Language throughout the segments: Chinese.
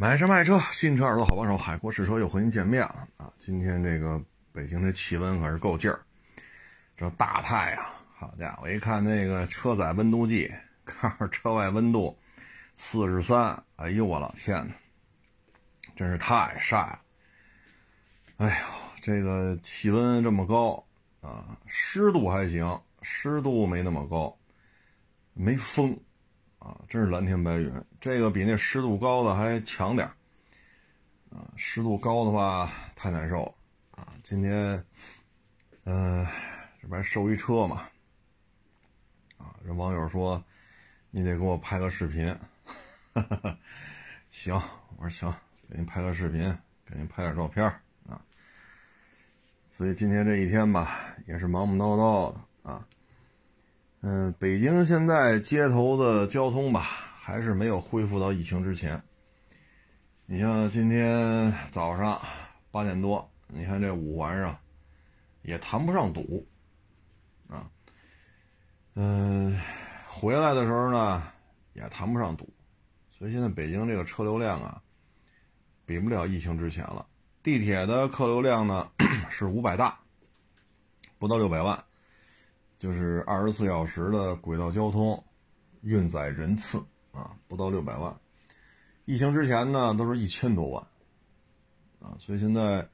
买车卖车，新车耳朵好帮手，海阔试车又和您见面了啊！今天这个北京这气温可是够劲儿，这大太阳，好家伙！我一看那个车载温度计，告诉车外温度四十三，哎呦我老天呐，真是太晒了！哎呦，这个气温这么高啊，湿度还行，湿度没那么高，没风。啊，真是蓝天白云，这个比那湿度高的还强点啊，湿度高的话太难受了啊。今天，嗯，这不还收一车嘛？啊，这网友说你得给我拍个视频，行，我说行，给您拍个视频，给您拍点照片啊。所以今天这一天吧，也是忙忙叨叨的啊。嗯，北京现在街头的交通吧，还是没有恢复到疫情之前。你像今天早上八点多，你看这五环上也谈不上堵啊。嗯，回来的时候呢也谈不上堵，所以现在北京这个车流量啊，比不了疫情之前了。地铁的客流量呢 是五百大，不到六百万。就是二十四小时的轨道交通运载人次啊，不到六百万。疫情之前呢，都是一千多万啊，所以现在，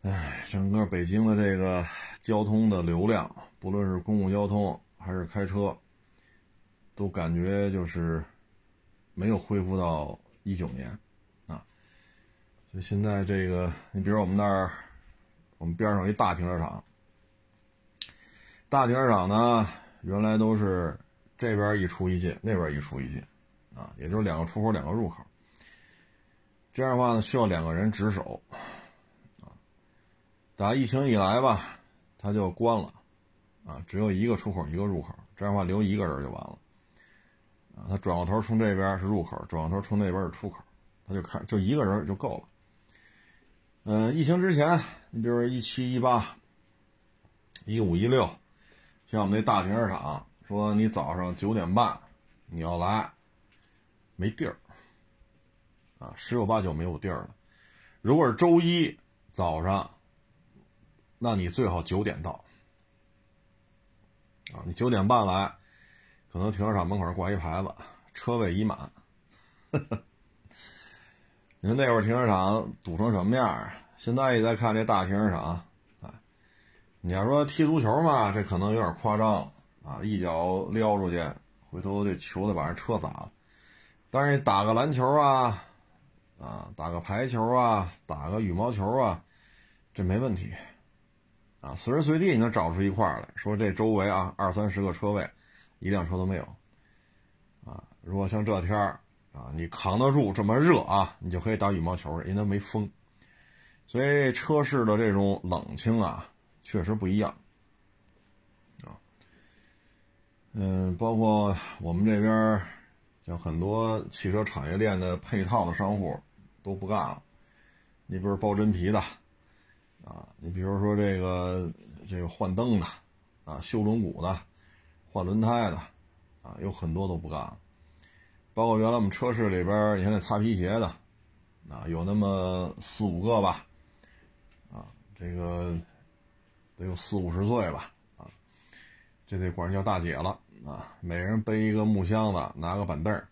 哎，整个北京的这个交通的流量，不论是公共交通还是开车，都感觉就是没有恢复到一九年啊。所以现在这个，你比如我们那儿，我们边上一大停车场。大停车场呢，原来都是这边一出一进，那边一出一进，啊，也就是两个出口，两个入口。这样的话呢，需要两个人值守，啊，打疫情以来吧，它就关了，啊，只有一个出口，一个入口，这样的话留一个人就完了，啊，他转过头冲这边是入口，转过头冲那边是出口，他就看就一个人就够了。嗯，疫情之前，你比如说一七一八、一五一六。像我们那大停车场，说你早上九点半你要来，没地儿，啊，十有八九没有地儿了。如果是周一早上，那你最好九点到，啊，你九点半来，可能停车场门口挂一牌子，车位已满。你看那会儿停车场堵成什么样啊？现在一再看这大停车场。你要说踢足球嘛，这可能有点夸张啊！一脚撩出去，回头这球得把人车砸了。但是打个篮球啊，啊，打个排球啊，打个羽毛球啊，这没问题啊！随时随地你能找出一块来说，这周围啊二三十个车位，一辆车都没有啊！如果像这天儿啊，你扛得住这么热啊，你就可以打羽毛球，因为没风，所以车市的这种冷清啊。确实不一样，啊，嗯，包括我们这边像很多汽车产业链的配套的商户都不干了。你比如包真皮的，啊，你比如说这个这个换灯的，啊，修轮毂的，换轮胎的，啊，有很多都不干了。包括原来我们车市里边，你看那擦皮鞋的，啊，有那么四五个吧，啊，这个。得有四五十岁吧，啊，这得管人叫大姐了啊！每人背一个木箱子，拿个板凳儿，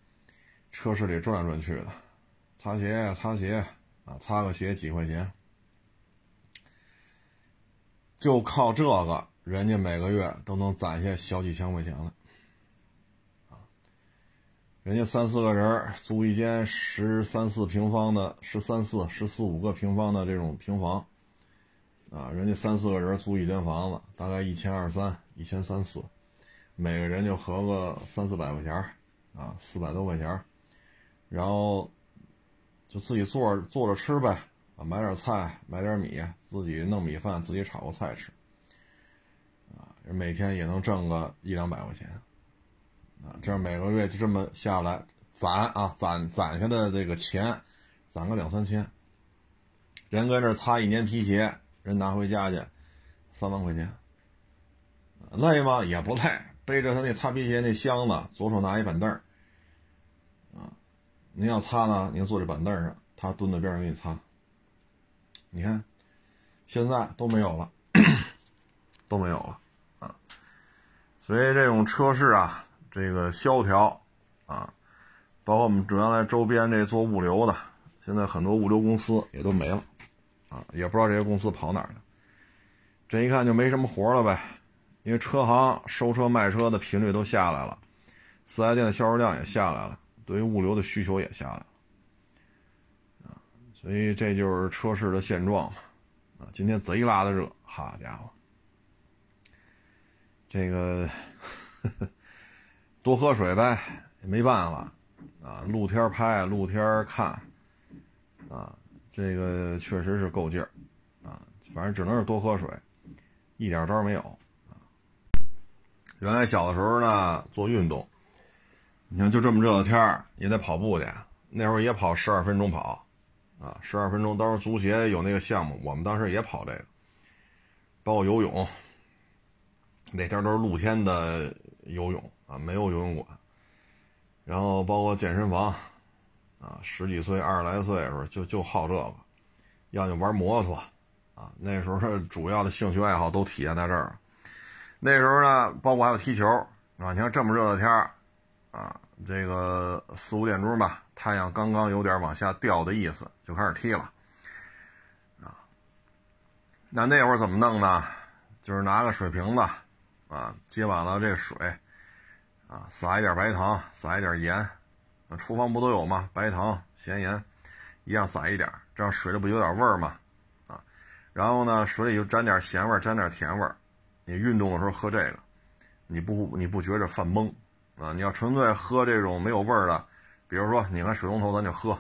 车市里转来转去的，擦鞋擦鞋啊，擦个鞋几块钱，就靠这个，人家每个月都能攒下小几千块钱了，啊，人家三四个人租一间十三四平方的，十三四、十四五个平方的这种平房。啊，人家三四个人租一间房子，大概一千二三、一千三四，每个人就合个三四百块钱啊，四百多块钱然后就自己做做着吃呗，啊，买点菜，买点米，自己弄米饭，自己炒个菜吃，啊，每天也能挣个一两百块钱，啊，这样每个月就这么下来攒啊，攒攒下的这个钱，攒个两三千，人跟这擦一年皮鞋。人拿回家去，三万块钱，累吗？也不累，背着他那擦皮鞋那箱子，左手拿一板凳儿，啊，您要擦呢，您坐这板凳上，他蹲在边上给你擦。你看，现在都没有了，都没有了啊。所以这种车市啊，这个萧条啊，包括我们主要来周边这做物流的，现在很多物流公司也都没了也不知道这些公司跑哪儿了。这一看就没什么活了呗，因为车行收车卖车的频率都下来了，四 S 店的销售量也下来了。对于物流的需求也下来了，啊，所以这就是车市的现状嘛，啊，今天贼拉的热，好家伙，这个 多喝水呗，也没办法，啊，露天拍，露天看，啊，这个确实是够劲儿，啊，反正只能是多喝水，一点招没有，啊，原来小的时候呢，做运动。你看，就这么热的天儿，也得跑步去。那会儿也跑十二分钟跑，啊，十二分钟。当时足协有那个项目，我们当时也跑这个，包括游泳。那天都是露天的游泳啊，没有游泳馆。然后包括健身房，啊，十几岁、二十来岁的时候就就好这个，要就玩摩托，啊，那时候主要的兴趣爱好都体现在这儿。那时候呢，包括还有踢球，啊，你看这么热的天儿，啊。这个四五点钟吧，太阳刚刚有点往下掉的意思，就开始踢了，啊，那那会儿怎么弄呢？就是拿个水瓶子，啊，接满了这水，啊，撒一点白糖，撒一点盐，厨房不都有吗？白糖、咸盐，一样撒一点，这样水里不有点味儿吗？啊，然后呢，水里就沾点咸味儿，沾点甜味儿，你运动的时候喝这个，你不你不觉着犯懵？啊，你要纯粹喝这种没有味儿的，比如说拧开水龙头咱就喝，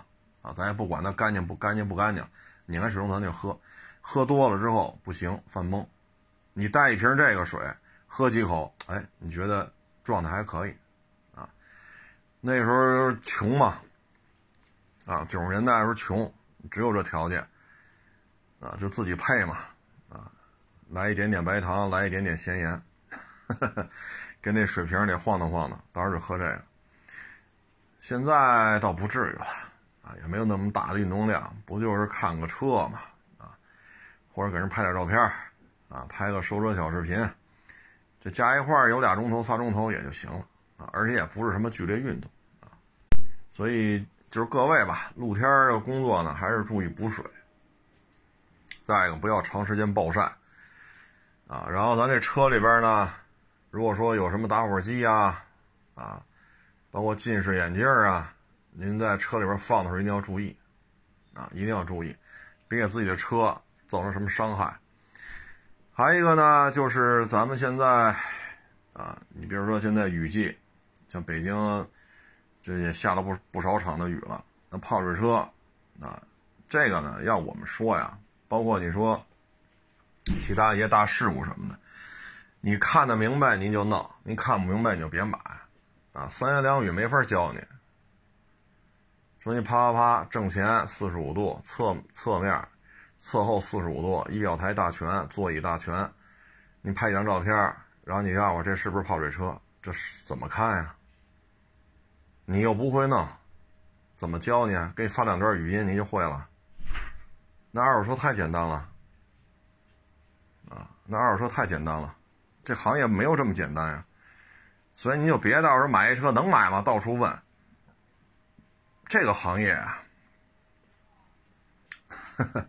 啊，咱也不管它干净不干净不干净，拧开水龙头咱就喝，喝多了之后不行犯懵，你带一瓶这个水喝几口，哎，你觉得状态还可以，那时候穷嘛，啊，九十年代时候穷，只有这条件，啊，就自己配嘛，啊，来一点点白糖，来一点点咸盐。跟那水瓶里晃荡晃荡，到时就喝这个。现在倒不至于了，啊，也没有那么大的运动量，不就是看个车嘛，啊，或者给人拍点照片，啊，拍个收车小视频，这加一块有俩钟头、仨钟头也就行了，啊，而且也不是什么剧烈运动，所以就是各位吧，露天的工作呢，还是注意补水，再一个不要长时间暴晒，啊，然后咱这车里边呢。如果说有什么打火机呀，啊，包括近视眼镜啊，您在车里边放的时候一定要注意，啊，一定要注意，别给自己的车造成什么伤害。还一个呢，就是咱们现在，啊，你比如说现在雨季，像北京，这也下了不不少场的雨了。那泡水车，啊，这个呢，要我们说呀，包括你说其他一些大事故什么的。你看得明白您就弄，您看不明白你就别买，啊，三言两语没法教你。说你啪啪啪正前四十五度，侧侧面、侧后四十五度，仪表台大全，座椅大全，你拍一张照片，然后你让我这是不是泡水车？这是怎么看呀？你又不会弄，怎么教你？给你发两段语音你就会了？那二手车太简单了，啊，那二手车太简单了。这行业没有这么简单呀，所以你就别到时候买一车能买吗？到处问。这个行业啊，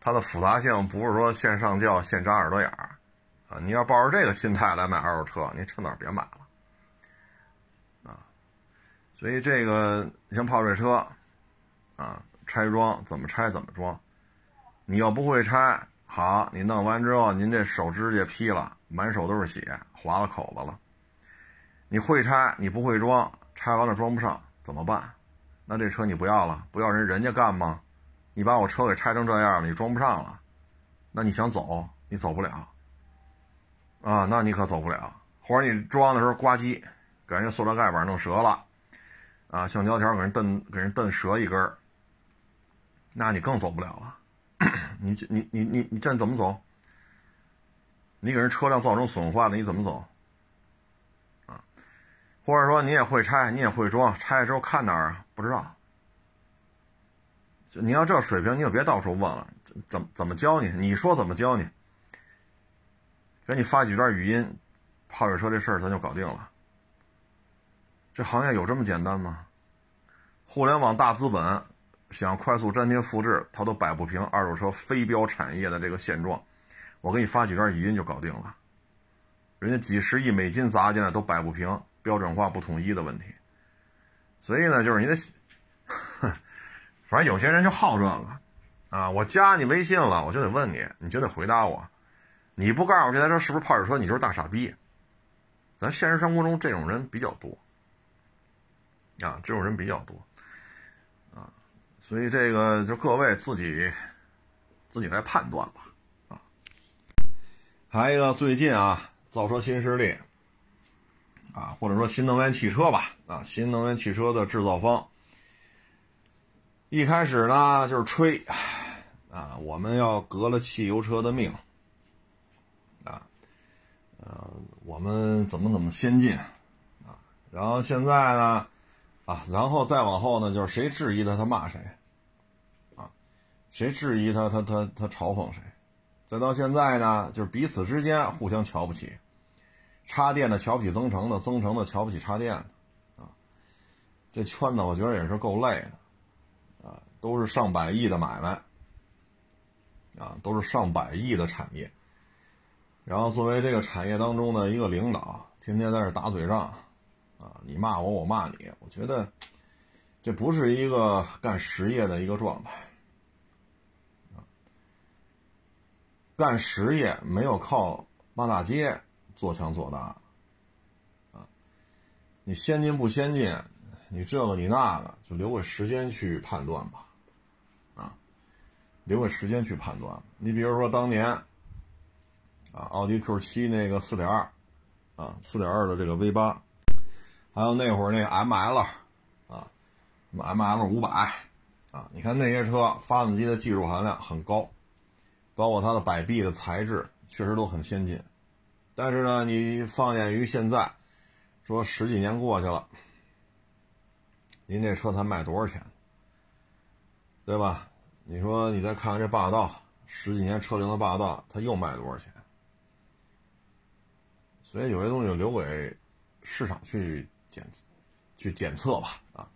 它的复杂性不是说线上教现扎耳朵眼儿啊！你要抱着这个心态来买二手车，你趁早别买了！所以这个像泡水车啊，拆装怎么拆怎么装，你要不会拆。好，你弄完之后，您这手指甲劈了，满手都是血，划了口子了。你会拆，你不会装，拆完了装不上，怎么办？那这车你不要了？不要人人家干吗？你把我车给拆成这样了，你装不上了，那你想走，你走不了。啊，那你可走不了。或者你装的时候呱唧，给人家塑料盖板弄折了，啊，橡胶条给人蹬给人蹬折一根那你更走不了了。你你你你你这怎么走？你给人车辆造成损坏了，你怎么走？啊，或者说你也会拆，你也会装，拆了之后看哪儿啊？不知道，你要这水平，你就别到处问了，怎怎么教你？你说怎么教你？给你发几段语音，泡水车这事儿咱就搞定了。这行业有这么简单吗？互联网大资本想快速粘贴复制，它都摆不平二手车非标产业的这个现状。我给你发几段语音就搞定了，人家几十亿美金砸进来都摆不平标准化不统一的问题。所以呢，就是你得，反正有些人就好这个，啊，我加你微信了，我就得问你，你就得回答我，你不告诉我这台车是不是泡水车，你就是大傻逼。咱现实生活中这种人比较多，啊，这种人比较多，啊，所以这个就各位自己自己来判断吧，啊。还有一个最近啊，造车新势力。啊，或者说新能源汽车吧，啊，新能源汽车的制造方，一开始呢就是吹，啊，我们要革了汽油车的命，啊，呃，我们怎么怎么先进，啊，然后现在呢，啊，然后再往后呢，就是谁质疑他，他骂谁，啊，谁质疑他，他他他嘲讽谁，再到现在呢，就是彼此之间互相瞧不起。插电的瞧不起增程的，增程的瞧不起插电的，啊，这圈子我觉得也是够累的，啊，都是上百亿的买卖，啊，都是上百亿的产业。然后作为这个产业当中的一个领导，天天在这打嘴仗，啊，你骂我，我骂你，我觉得这不是一个干实业的一个状态，干实业没有靠骂大街。做强做大，啊，你先进不先进，你这个你那个，就留给时间去判断吧，啊，留给时间去判断。你比如说当年，啊，奥迪 Q 七那个四点二，啊，四点二的这个 V 八，还有那会儿那 ML，啊，ML 五百，啊，你看那些车发动机的技术含量很高，包括它的摆臂的材质，确实都很先进。但是呢，你放眼于现在，说十几年过去了，您这车才卖多少钱？对吧？你说你再看看这霸道，十几年车龄的霸道，它又卖多少钱？所以有些东西留给市场去检去检测吧，啊，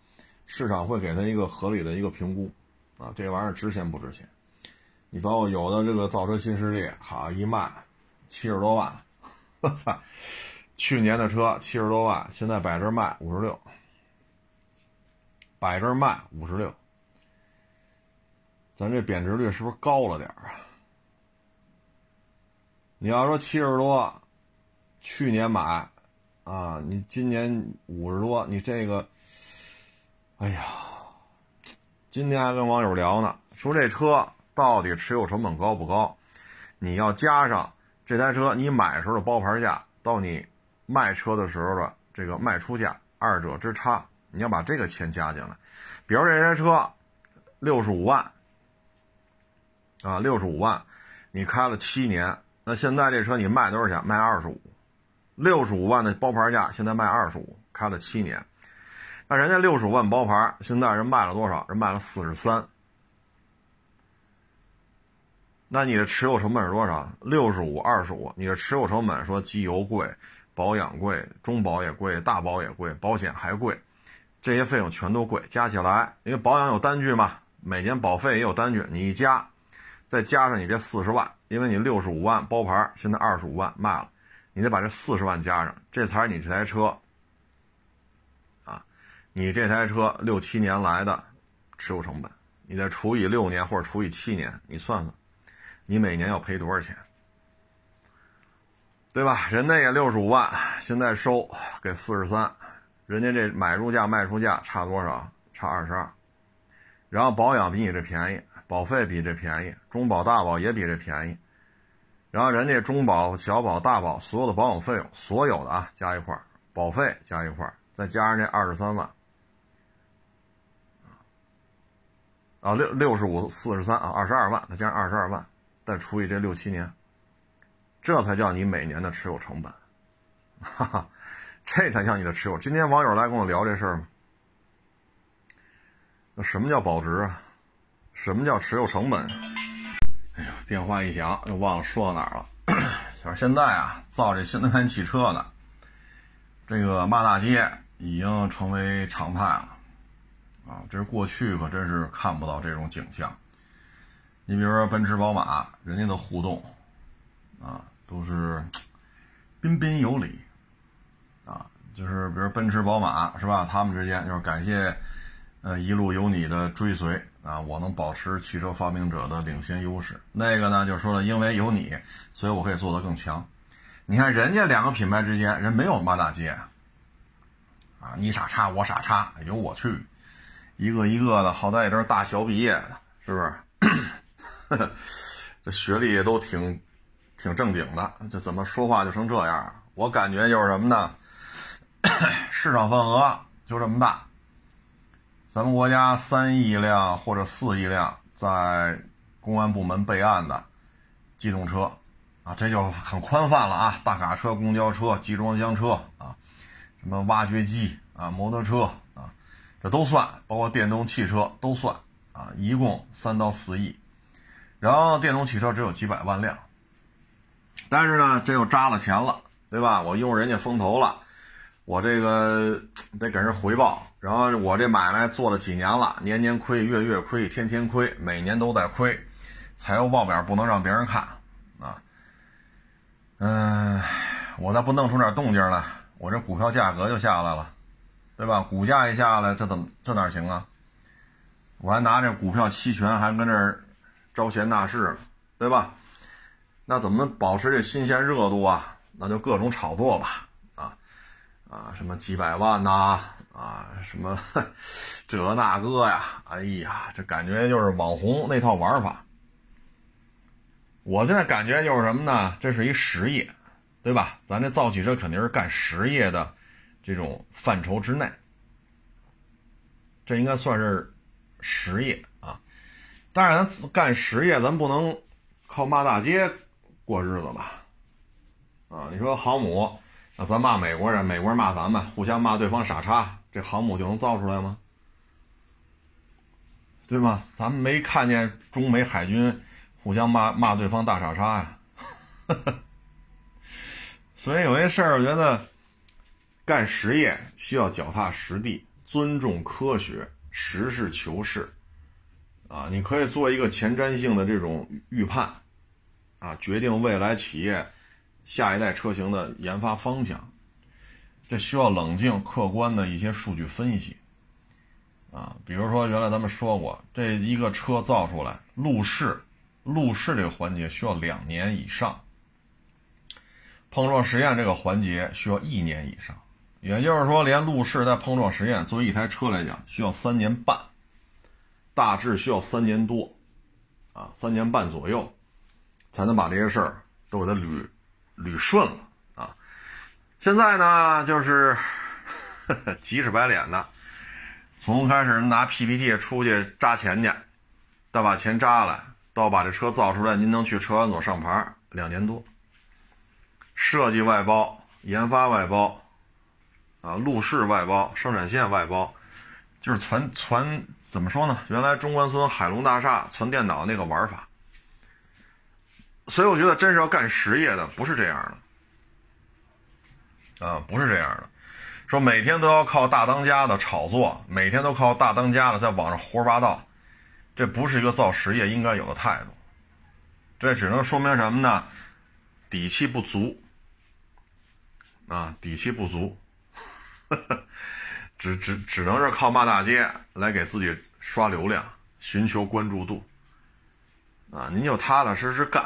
市场会给他一个合理的一个评估，啊，这玩意儿值钱不值钱？你包括有的这个造车新势力，好一卖七十多万。我操！去年的车七十多万，现在摆这卖五十六，摆这卖五十六，咱这贬值率是不是高了点啊？你要说七十多，去年买，啊，你今年五十多，你这个，哎呀，今天还跟网友聊呢，说这车到底持有成本高不高？你要加上。这台车你买时候的包牌价，到你卖车的时候的这个卖出价，二者之差，你要把这个钱加进来。比如这台车六十五万啊，六十五万，你开了七年，那现在这车你卖多少钱？卖二十五，六十五万的包牌价，现在卖二十五，开了七年，那人家六十五万包牌，现在人卖了多少？人卖了四十三。那你的持有成本是多少？六十五二十五。你的持有成本说机油贵，保养贵，中保也贵，大保也贵，保险还贵，这些费用全都贵，加起来，因为保养有单据嘛，每年保费也有单据，你一加，再加上你这四十万，因为你六十五万包牌，现在二十五万卖了，你得把这四十万加上，这才是你这台车，啊，你这台车六七年来的持有成本，你再除以六年或者除以七年，你算算。你每年要赔多少钱，对吧？人家也六十五万，现在收给四十三，人家这买入价卖出价差多少？差二十二。然后保养比你这便宜，保费比这便宜，中保大保也比这便宜。然后人家中保、小保、大保所有的保养费用，所有的啊加一块保费加一块再加上这二十三万，啊六六十五四十三啊二十二万，再加上二十二万。再除以这六七年，这才叫你每年的持有成本，哈哈，这才叫你的持有。今天网友来跟我聊这事儿那什么叫保值啊？什么叫持有成本？电话一响，又忘了说到哪儿了。就是现在啊，造这新能源汽车的，这个骂大街已经成为常态了啊！这是过去可真是看不到这种景象。你比如说奔驰、宝马，人家的互动啊，都是 彬彬有礼啊。就是比如奔驰、宝马是吧？他们之间就是感谢。呃，一路有你的追随啊，我能保持汽车发明者的领先优势。那个呢，就是说了，因为有你，所以我可以做得更强。你看人家两个品牌之间，人没有骂大街啊，你傻叉，我傻叉，哎呦我去，一个一个的，好歹也都是大学毕业的，是不是？这学历也都挺挺正经的，这怎么说话就成这样？我感觉就是什么呢？市场份额就这么大。咱们国家三亿辆或者四亿辆在公安部门备案的机动车啊，这就很宽泛了啊！大卡车、公交车、集装箱车啊，什么挖掘机啊、摩托车啊，这都算，包括电动汽车都算啊，一共三到四亿。然后电动汽车只有几百万辆，但是呢，这又扎了钱了，对吧？我用人家风投了，我这个 得给人回报。然后我这买卖做了几年了，年年亏，月月亏，天天亏，每年都在亏，财务报表不能让别人看啊。嗯，我再不弄出点动静来，我这股票价格就下来了，对吧？股价一下来，这怎么这哪行啊？我还拿这股票期权还跟这儿招贤纳士，对吧？那怎么保持这新鲜热度啊？那就各种炒作吧，啊啊，什么几百万呐？啊什么 这那个呀？哎呀，这感觉就是网红那套玩法。我现在感觉就是什么呢？这是一实业，对吧？咱这造汽车肯定是干实业的这种范畴之内，这应该算是实业啊。但是咱干实业，咱不能靠骂大街过日子吧？啊，你说航母，那咱骂美国人，美国人骂咱们，互相骂对方傻叉。这航母就能造出来吗？对吗？咱们没看见中美海军互相骂骂对方大傻叉呀。所以有些事儿，我觉得干实业需要脚踏实地，尊重科学，实事求是。啊，你可以做一个前瞻性的这种预判，啊，决定未来企业下一代车型的研发方向。这需要冷静、客观的一些数据分析，啊，比如说原来咱们说过，这一个车造出来，路试，路试这个环节需要两年以上，碰撞实验这个环节需要一年以上，也就是说，连路试带碰撞实验，作为一台车来讲，需要三年半，大致需要三年多，啊，三年半左右，才能把这些事儿都给它捋捋顺了。现在呢，就是 急赤白脸的，从开始拿 PPT 出去扎钱去，到把钱扎来，到把这车造出来，您能去车管所上牌，两年多。设计外包、研发外包，啊，路试外包、生产线外包，就是传传怎么说呢？原来中关村海龙大厦传电脑那个玩法。所以我觉得，真是要干实业的，不是这样的。啊，不是这样的，说每天都要靠大当家的炒作，每天都靠大当家的在网上胡说八道，这不是一个造实业应该有的态度。这只能说明什么呢？底气不足。啊，底气不足，只只只能是靠骂大街来给自己刷流量，寻求关注度。啊，您就踏踏实实干。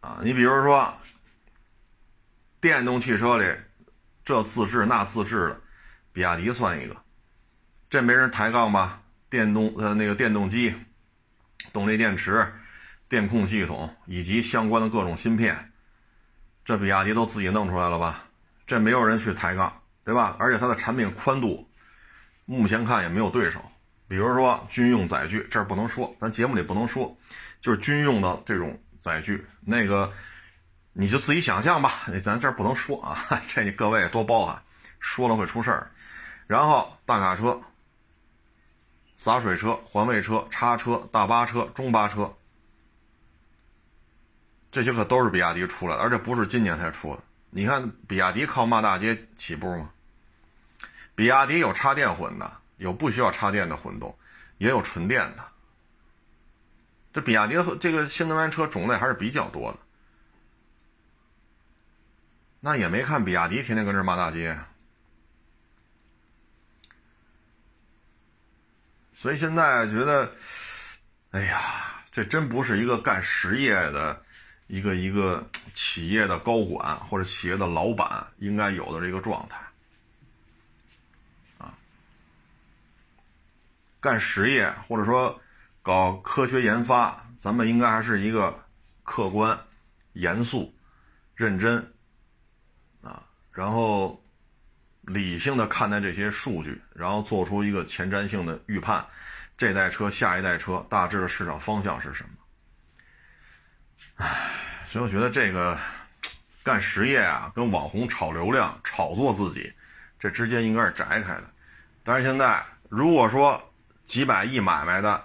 啊，你比如说。电动汽车里，这自制那自制的，比亚迪算一个，这没人抬杠吧？电动呃那个电动机、动力电池、电控系统以及相关的各种芯片，这比亚迪都自己弄出来了吧？这没有人去抬杠，对吧？而且它的产品宽度，目前看也没有对手。比如说军用载具，这儿不能说，咱节目里不能说，就是军用的这种载具，那个。你就自己想象吧，咱这儿不能说啊，这你各位多包涵，说了会出事儿。然后大卡车洒水车、环卫车、叉车、大巴车、中巴车，这些可都是比亚迪出来的，而且不是今年才出的。你看，比亚迪靠骂大街起步吗？比亚迪有插电混的，有不需要插电的混动，也有纯电的。这比亚迪和这个新能源车种类还是比较多的。那也没看比亚迪天天跟这骂大街，所以现在觉得，哎呀，这真不是一个干实业的。一个一个企业的高管或者企业的老板应该有的这个状态，啊，干实业或者说搞科学研发，咱们应该还是一个客观、严肃、认真，然后理性的看待这些数据，然后做出一个前瞻性的预判，这代车、下一代车大致的市场方向是什么？唉，所以我觉得这个干实业啊，跟网红炒流量、炒作自己，这之间应该是摘开的。但是现在，如果说几百亿买卖的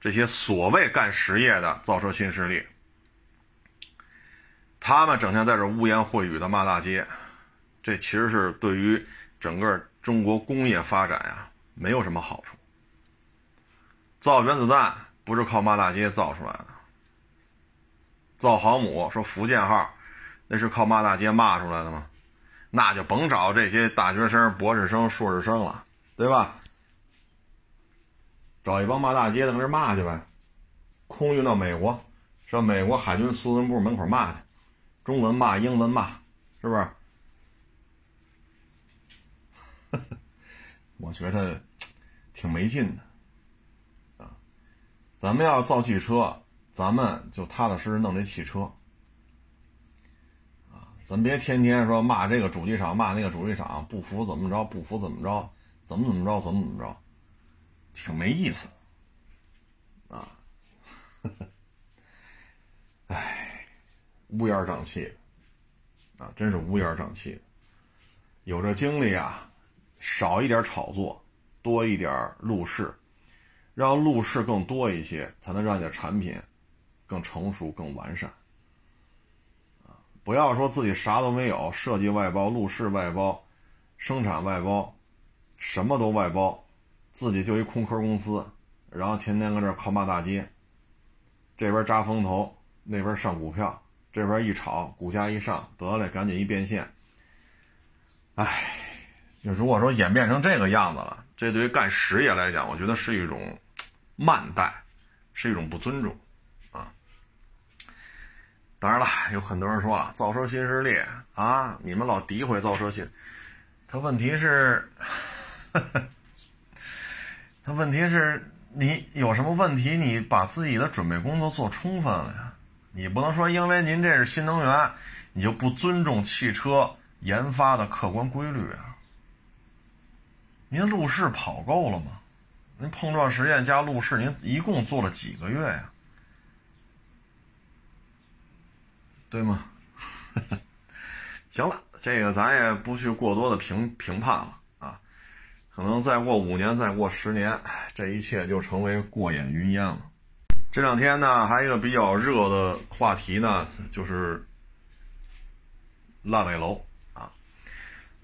这些所谓干实业的造车新势力，他们整天在这污言秽语的骂大街，这其实是对于整个中国工业发展呀没有什么好处。造原子弹不是靠骂大街造出来的。造航母说福建号，那是靠骂大街骂出来的吗？那就甭找这些大学生、博士生、硕士生了，对吧？找一帮骂大街的跟这骂去呗。空运到美国，上美国海军司令部门口骂去，中文骂、英文骂，是不是？我觉得挺没劲的啊！咱们要造汽车。咱们就踏踏实实弄这汽车，啊，咱别天天说骂这个主机厂，骂那个主机厂，不服怎么着，不服怎么着，怎么怎么着，怎么怎么着，挺没意思，啊，哎，乌烟瘴气，啊，真是乌烟瘴气。有这精力啊，少一点炒作，多一点路试，让路试更多一些，才能让你的产品。更成熟、更完善，不要说自己啥都没有，设计外包、路试外包、生产外包，什么都外包，自己就一空壳公司，然后天天搁这靠骂大街，这边扎风投，那边上股票，这边一炒，股价一上，得嘞，赶紧一变现。唉，就如果说演变成这个样子了，这对于干实业来讲，我觉得是一种慢待，是一种不尊重啊。当然了，有很多人说啊，造车新势力啊，你们老诋毁造车新，他问题是，他问题是你有什么问题？你把自己的准备工作做充分了呀？你不能说因为您这是新能源，你就不尊重汽车研发的客观规律啊？您路试跑够了吗？您碰撞实验加路试，您一共做了几个月呀？对吗？行了，这个咱也不去过多的评评判了啊。可能再过五年，再过十年，这一切就成为过眼云烟了。这两天呢，还有一个比较热的话题呢，就是烂尾楼。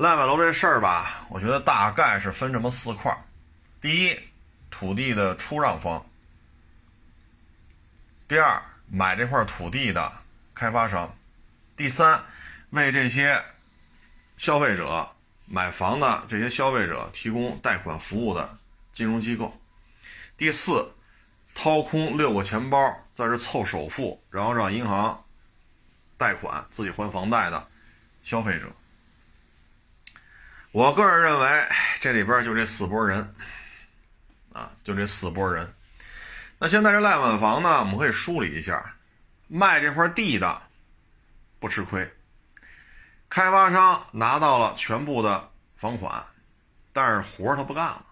烂尾楼这事儿吧，我觉得大概是分这么四块第一，土地的出让方；第二，买这块土地的。开发商，第三，为这些消费者买房的这些消费者提供贷款服务的金融机构；第四，掏空六个钱包在这凑首付，然后让银行贷款自己还房贷的消费者。我个人认为，这里边就这四波人，啊，就这四波人。那现在这烂尾房呢，我们可以梳理一下。卖这块地的不吃亏，开发商拿到了全部的房款，但是活他不干了。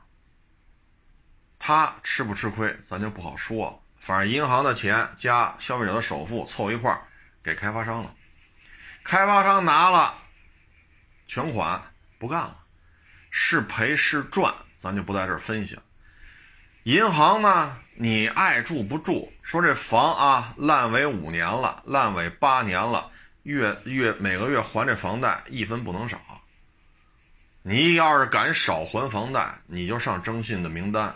他吃不吃亏，咱就不好说。反正银行的钱加消费者的首付凑一块给开发商了，开发商拿了全款不干了，是赔是赚，咱就不在这儿分析了。银行呢，你爱住不住？说这房啊，烂尾五年了，烂尾八年了，月月每个月还这房贷一分不能少。你要是敢少还房贷，你就上征信的名单。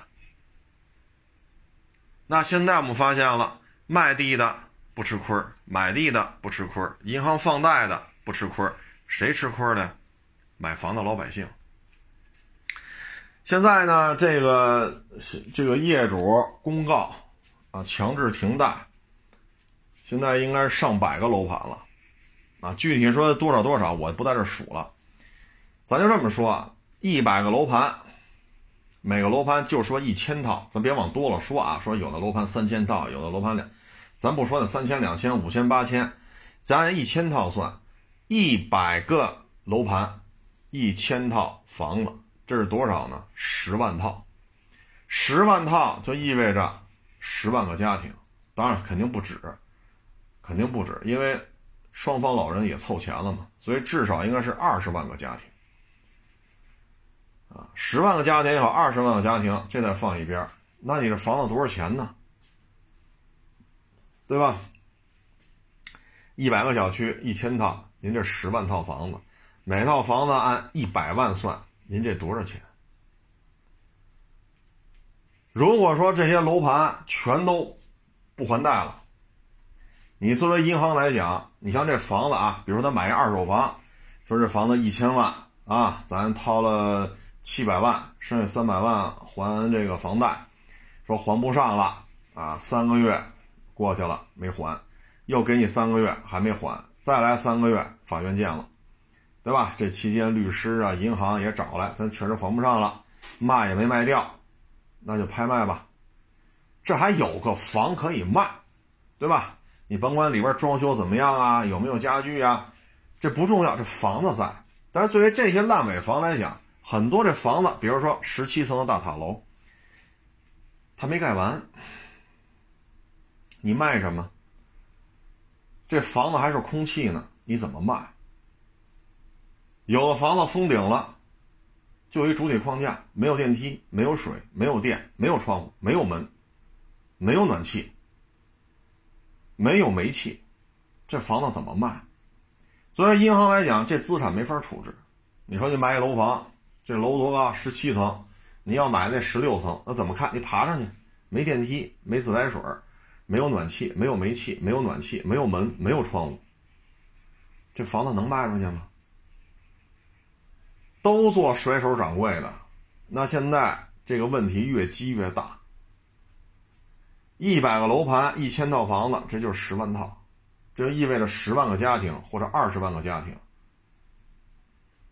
那现在我们发现了，卖地的不吃亏，买地的不吃亏，银行放贷的不吃亏，谁吃亏呢？买房的老百姓。现在呢，这个这个业主公告啊，强制停贷。现在应该是上百个楼盘了，啊，具体说多少多少，我不在这数了。咱就这么说，一百个楼盘，每个楼盘就说一千套，咱别往多了说啊。说有的楼盘三千套，有的楼盘两，咱不说那三千、两千、五千、八千，咱按一千套算，一百个楼盘，一千套房子。这是多少呢？十万套，十万套就意味着十万个家庭，当然肯定不止，肯定不止，因为双方老人也凑钱了嘛，所以至少应该是二十万个家庭，啊，十万个家庭也好，二十万个家庭，这再放一边，那你这房子多少钱呢？对吧？一百个小区，一千套，您这十万套房子，每套房子按一百万算。您这多少钱？如果说这些楼盘全都不还贷了，你作为银行来讲，你像这房子啊，比如说他买一二手房，说这房子一千万啊，咱掏了七百万，剩下三百万还这个房贷，说还不上了啊，三个月过去了没还，又给你三个月还没还，再来三个月法院见了。对吧？这期间律师啊、银行也找来，咱确实还不上了，卖也没卖掉，那就拍卖吧。这还有个房可以卖，对吧？你甭管里边装修怎么样啊，有没有家具啊，这不重要，这房子在。但是作为这些烂尾房来讲，很多这房子，比如说十七层的大塔楼，它没盖完，你卖什么？这房子还是空气呢，你怎么卖？有的房子封顶了，就一主体框架，没有电梯，没有水，没有电，没有窗户，没有门，没有暖气，没有煤气，这房子怎么卖？作为银行来讲，这资产没法处置。你说你买一楼房，这楼多高？十七层，你要买那十六层，那怎么看？你爬上去，没电梯，没自来水，没有暖气，没有煤气，没有暖气，没有门，没有窗户，这房子能卖出去吗？都做甩手掌柜的，那现在这个问题越积越大。一百个楼盘，一千套房子，这就是十万套，这就意味着十万个家庭或者二十万个家庭。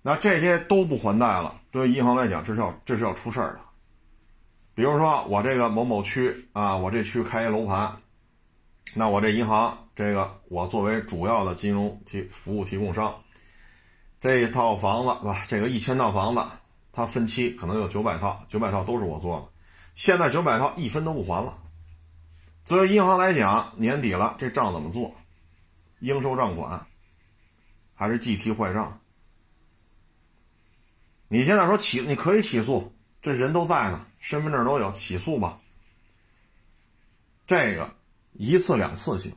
那这些都不还贷了，对银行来讲，这是要这是要出事儿的。比如说我这个某某区啊，我这区开一楼盘，那我这银行这个我作为主要的金融提服务提供商。这一套房子是吧？这个一千套房子，它分期可能有九百套，九百套都是我做的。现在九百套一分都不还了。作为银行来讲，年底了，这账怎么做？应收账款，还是计提坏账？你现在说起，你可以起诉，这人都在呢，身份证都有，起诉吧。这个一次两次行，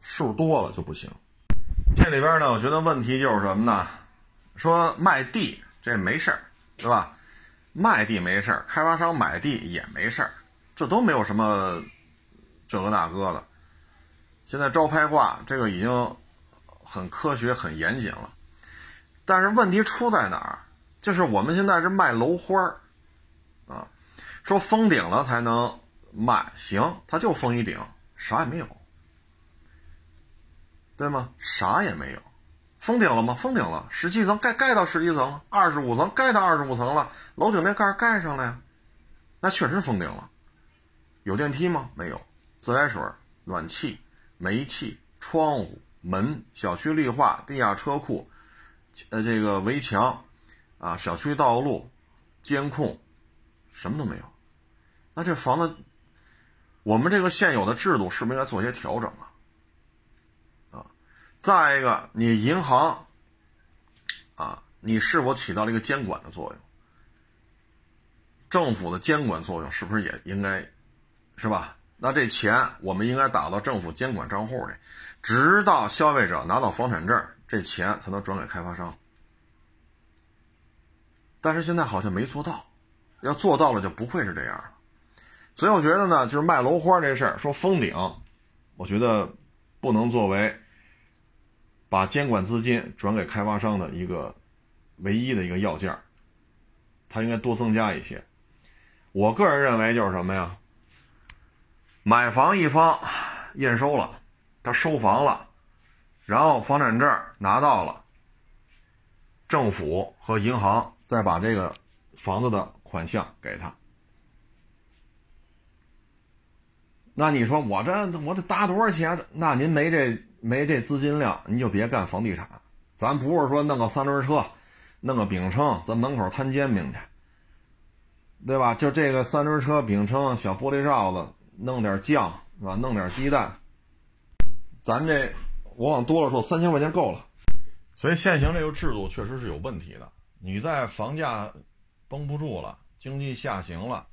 数多了就不行。这里边呢，我觉得问题就是什么呢？说卖地这没事儿，对吧？卖地没事儿，开发商买地也没事儿，这都没有什么这个那个的。现在招拍挂这个已经很科学、很严谨了，但是问题出在哪儿？就是我们现在是卖楼花儿啊，说封顶了才能卖，行，他就封一顶，啥也没有，对吗？啥也没有。封顶了吗？封顶了，十七层盖盖到十七层，二十五层盖到二十五层了，楼顶那盖盖上了呀，那确实封顶了。有电梯吗？没有，自来水、暖气、煤气、窗户、门、小区绿化、地下车库，呃，这个围墙，啊，小区道路，监控，什么都没有。那这房子，我们这个现有的制度是不是应该做些调整啊？再一个，你银行，啊，你是否起到了一个监管的作用？政府的监管作用是不是也应该，是吧？那这钱我们应该打到政府监管账户里，直到消费者拿到房产证，这钱才能转给开发商。但是现在好像没做到，要做到了就不会是这样了。所以我觉得呢，就是卖楼花这事儿，说封顶，我觉得不能作为把监管资金转给开发商的一个唯一的一个要件它应该多增加一些。我个人认为就是什么呀？买房一方验收了，他收房了，然后房产证拿到了，政府和银行再把这个房子的款项给他。那你说我这我得搭多少钱？那您没这没这资金量，您就别干房地产。咱不是说弄个三轮车，弄个饼铛，咱门口摊煎饼去，对吧？就这个三轮车、饼铛、小玻璃罩子，弄点酱是吧？弄点鸡蛋，咱这我往多了说，三千块钱够了。所以现行这个制度确实是有问题的。你在房价绷不住了，经济下行了，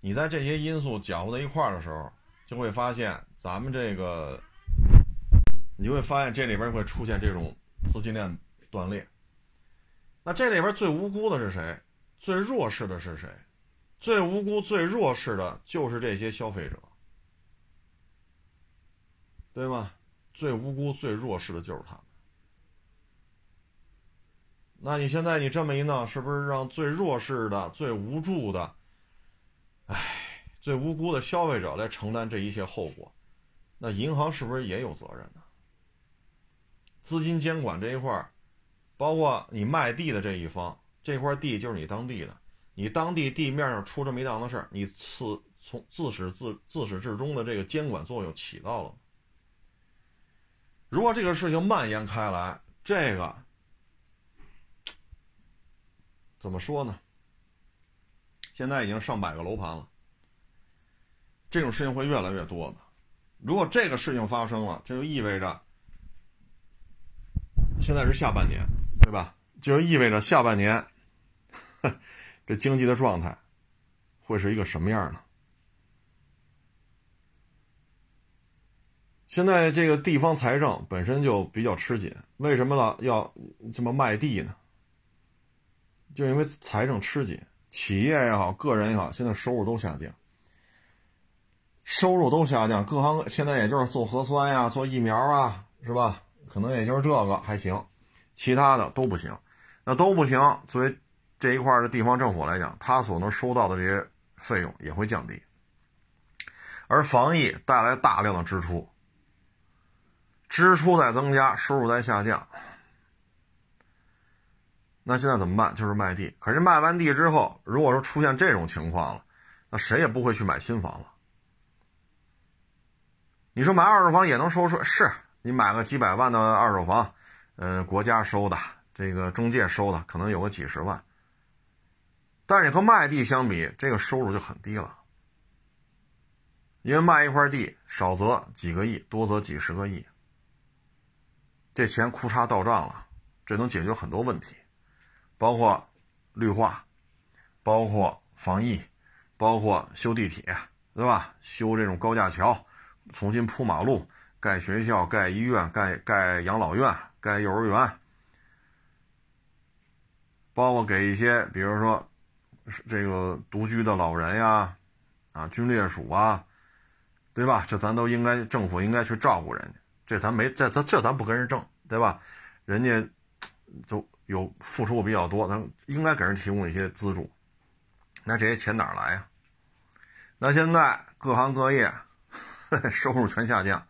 你在这些因素搅和在一块儿的时候。就会发现，咱们这个，你会发现这里边会出现这种资金链断裂。那这里边最无辜的是谁？最弱势的是谁？最无辜、最弱势的就是这些消费者，对吗？最无辜、最弱势的就是他们。那你现在你这么一弄，是不是让最弱势的、最无助的，唉？最无辜的消费者来承担这一切后果，那银行是不是也有责任呢？资金监管这一块儿，包括你卖地的这一方，这块地就是你当地的，你当地地面上出这么一档子事儿，你自从自始自自始至终的这个监管作用起到了。如果这个事情蔓延开来，这个怎么说呢？现在已经上百个楼盘了。这种事情会越来越多的。如果这个事情发生了，这就意味着现在是下半年，对吧？就意味着下半年 这经济的状态会是一个什么样呢？现在这个地方财政本身就比较吃紧，为什么呢？要这么卖地呢？就因为财政吃紧，企业也好，个人也好，现在收入都下降。收入都下降，各行现在也就是做核酸呀、做疫苗啊，是吧？可能也就是这个还行，其他的都不行。那都不行，作为这一块的地方政府来讲，他所能收到的这些费用也会降低。而防疫带来大量的支出，支出在增加，收入在下降。那现在怎么办？就是卖地。可是卖完地之后，如果说出现这种情况了，那谁也不会去买新房了。你说买二手房也能收税？是你买个几百万的二手房，呃，国家收的，这个中介收的，可能有个几十万。但是你和卖地相比，这个收入就很低了。因为卖一块地，少则几个亿，多则几十个亿，这钱库嚓到账了，这能解决很多问题，包括绿化，包括防疫，包括修地铁，对吧？修这种高架桥。重新铺马路、盖学校、盖医院、盖盖养老院、盖幼儿园，包括给一些，比如说这个独居的老人呀，啊，军烈属啊，对吧？这咱都应该政府应该去照顾人家。这咱没这这这咱不跟人挣，对吧？人家就有付出比较多，咱应该给人提供一些资助。那这些钱哪来呀？那现在各行各业。收入全下降。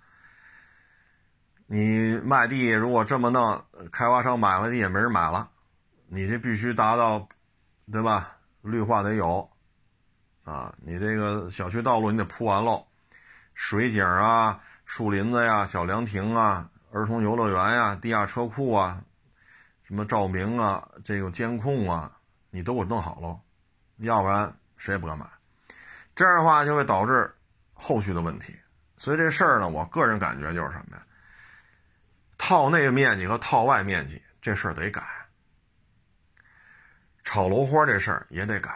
你卖地如果这么弄，开发商买了地也没人买了。你这必须达到，对吧？绿化得有，啊，你这个小区道路你得铺完喽，水景啊、树林子呀、小凉亭啊、儿童游乐园呀、地下车库啊，什么照明啊、这个监控啊，你都给我弄好喽，要不然谁也不敢买。这样的话就会导致后续的问题。所以这事儿呢，我个人感觉就是什么呀？套内面积和套外面积这事儿得改，炒楼花这事儿也得改，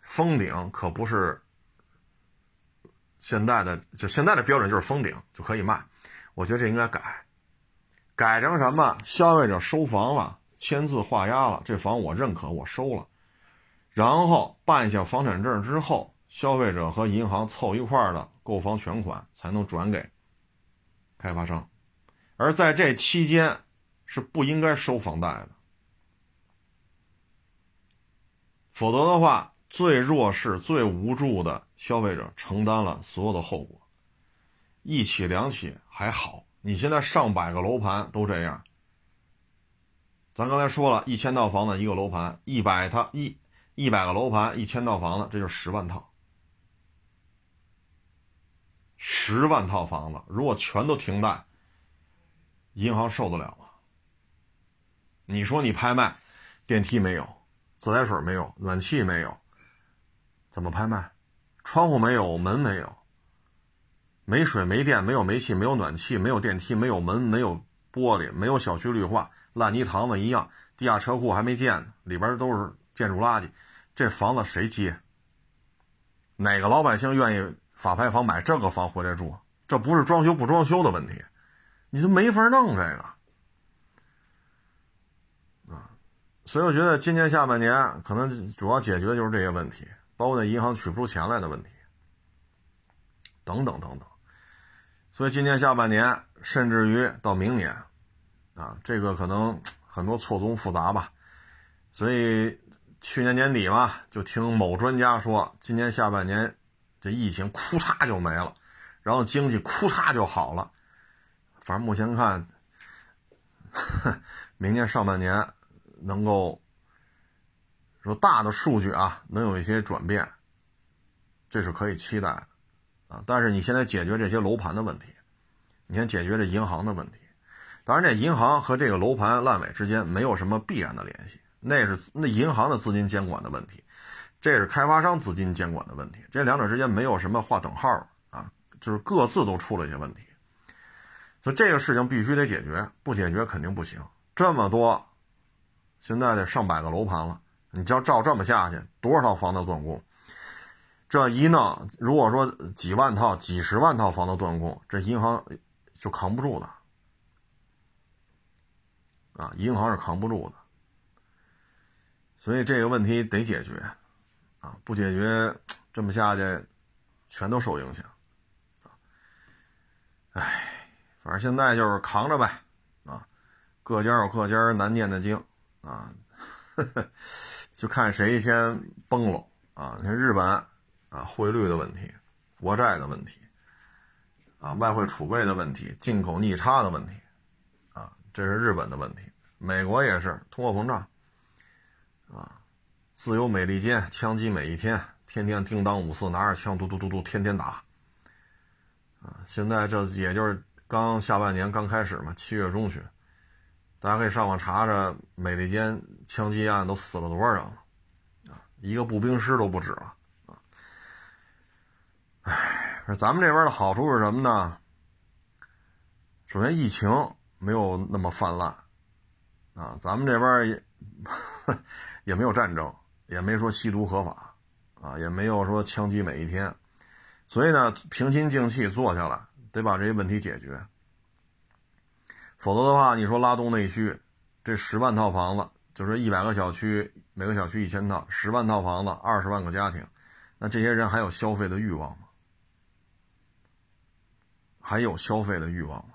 封顶可不是现在的，就现在的标准就是封顶就可以卖。我觉得这应该改，改成什么？消费者收房了，签字画押了，这房我认可，我收了，然后办下房产证之后，消费者和银行凑一块的购房全款才能转给开发商，而在这期间是不应该收房贷的，否则的话，最弱势、最无助的消费者承担了所有的后果。一起两起还好，你现在上百个楼盘都这样。咱刚才说了一千套房子一个楼盘，一百套一一百个楼盘一千套房子，这就是十万套。十万套房子如果全都停贷，银行受得了吗？你说你拍卖，电梯没有，自来水没有，暖气没有，怎么拍卖？窗户没有，门没有。没水、没电、没有煤气、没有暖气、没有电梯、没有门、没有玻璃、没有小区绿化，烂泥塘子一样，地下车库还没建呢，里边都是建筑垃圾，这房子谁接？哪个老百姓愿意法拍房买这个房回来住？这不是装修不装修的问题，你就没法弄这个啊！所以我觉得今年下半年可能主要解决的就是这些问题，包括那银行取不出钱来的问题，等等等等。所以今年下半年，甚至于到明年，啊，这个可能很多错综复杂吧。所以去年年底嘛，就听某专家说，今年下半年这疫情哭嚓就没了，然后经济哭嚓就好了。反正目前看，明年上半年能够说大的数据啊，能有一些转变，这是可以期待的。啊！但是你现在解决这些楼盘的问题，你先解决这银行的问题。当然，这银行和这个楼盘烂尾之间没有什么必然的联系，那是那银行的资金监管的问题，这是开发商资金监管的问题。这两者之间没有什么划等号啊，就是各自都出了一些问题。所以这个事情必须得解决，不解决肯定不行。这么多，现在得上百个楼盘了，你要照这么下去，多少套房子断供？这一弄，如果说几万套、几十万套房子断供，这银行就扛不住的啊！银行是扛不住的，所以这个问题得解决啊！不解决，这么下去，全都受影响啊！哎，反正现在就是扛着呗啊！各家有各家难念的经啊，就看谁先崩了啊！你看日本。啊，汇率的问题，国债的问题，啊，外汇储备的问题，进口逆差的问题，啊，这是日本的问题。美国也是通货膨胀，啊，自由美利坚枪击每一天，天天叮当五四拿着枪嘟嘟嘟嘟天天打，啊，现在这也就是刚下半年刚开始嘛，七月中旬，大家可以上网查查美利坚枪击案都死了多少人了，啊，一个步兵师都不止了啊。唉，咱们这边的好处是什么呢？首先，疫情没有那么泛滥，啊，咱们这边也 也没有战争，也没说吸毒合法，啊，也没有说枪击每一天，所以呢，平心静气坐下来，得把这些问题解决。否则的话，你说拉动内需，这十万套房子，就是一百个小区，每个小区一千套，十万套房子，二十万个家庭，那这些人还有消费的欲望吗？还有消费的欲望吗？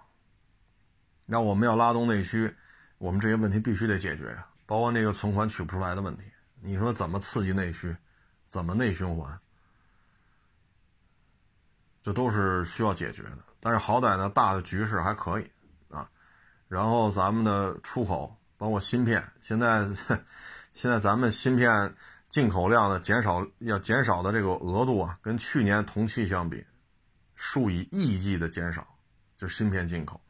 那我们要拉动内需，我们这些问题必须得解决呀，包括那个存款取不出来的问题。你说怎么刺激内需，怎么内循环？这都是需要解决的。但是好歹呢，大的局势还可以啊。然后咱们的出口，包括芯片，现在 现在咱们芯片进口量的减少，要减少的这个额度啊，跟去年同期相比。数以亿计的减少，就是芯片进口。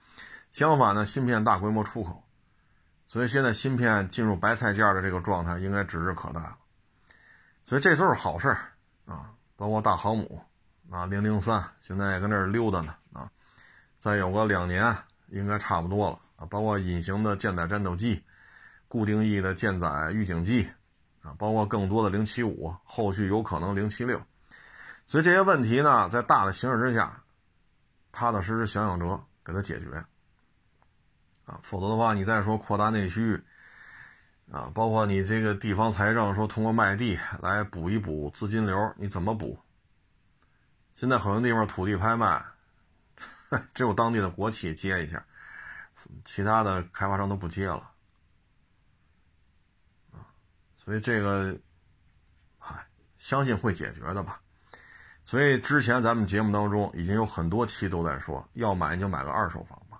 相反呢，芯片大规模出口，所以现在芯片进入白菜价的这个状态应该指日可待了。所以这都是好事儿啊，包括大航母啊，零零三现在也跟那儿溜达呢啊。再有个两年，应该差不多了啊。包括隐形的舰载战斗机、固定翼的舰载预警机啊，包括更多的零七五，后续有可能零七六，所以这些问题呢，在大的形势之下，踏踏实实想想辙，给它解决。啊，否则的话，你再说扩大内需，啊，包括你这个地方财政说通过卖地来补一补资金流，你怎么补？现在很多地方土地拍卖，只有当地的国企接一下，其他的开发商都不接了。所以这个，嗨，相信会解决的吧。所以之前咱们节目当中已经有很多期都在说，要买你就买个二手房吧。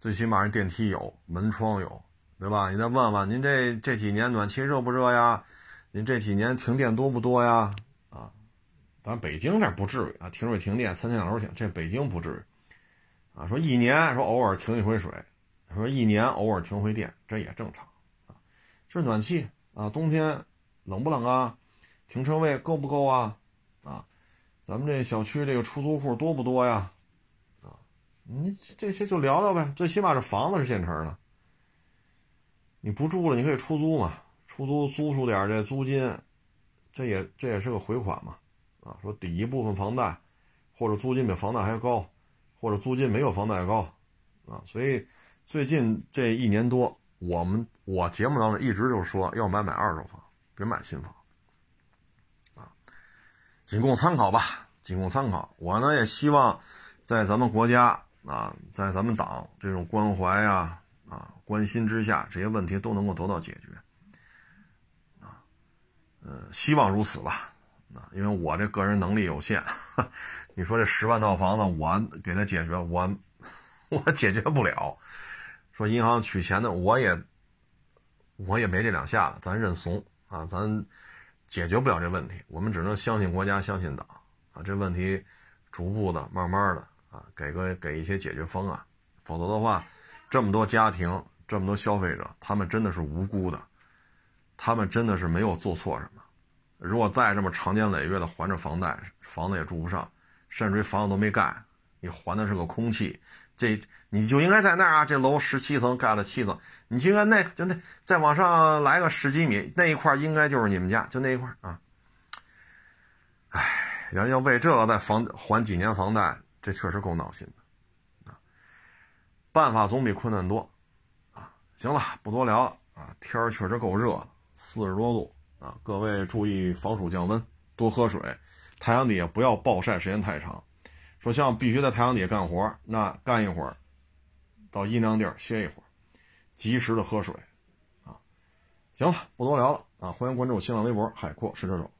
最起码人电梯有，门窗有，对吧？你再问问您这这几年暖气热不热呀？您这几年停电多不多呀？咱北京这不至于啊，停水停电三天两头停，这北京不至于啊。说一年说偶尔停一回水，说一年偶尔停回电，这也正常啊。就是暖气啊，冬天冷不冷啊？停车位够不够啊？啊，咱们这小区这个出租户多不多呀？啊你这些就聊聊呗，最起码这房子是现成的。你不住了，你可以出租嘛，出租租出点这租金，这也这也是个回款嘛，啊，说抵一部分房贷，或者租金比房贷还高，或者租金没有房贷高，啊，所以最近这一年多，我们我节目当中一直就说要买买二手房，别买新房，啊，仅供参考吧，仅供参考。我呢也希望在咱们国家。啊，在咱们党这种关怀啊、啊关心之下，这些问题都能够得到解决。啊，呃，希望如此吧。啊，因为我这个人能力有限，你说这十万套房子，我给他解决，我我解决不了。说银行取钱的，我也我也没这两下子，咱认怂啊，咱解决不了这问题，我们只能相信国家，相信党啊。这问题逐步的、慢慢的啊。给个给一些解决方案，否则的话，这么多家庭，这么多消费者，他们真的是无辜的，他们真的是没有做错什么。如果再这么长年累月的还着房贷，房子也住不上，甚至于房子都没盖，你还的是个空气，这你就应该在那儿啊，这楼十七层盖了七层，你就应该那就那再往上来个十几米，那一块应该就是你们家，就那一块啊。唉，人要为这个再房还几年房贷。这确实够闹心的，啊，办法总比困难多，啊，行了，不多聊了，啊，天儿确实够热的，四十多度，啊，各位注意防暑降温，多喝水，太阳底下不要暴晒时间太长，说像必须在太阳底下干活，那干一会儿，到阴凉地儿歇一会儿，及时的喝水，啊，行了，不多聊了，啊，欢迎关注新浪微博海阔试车手。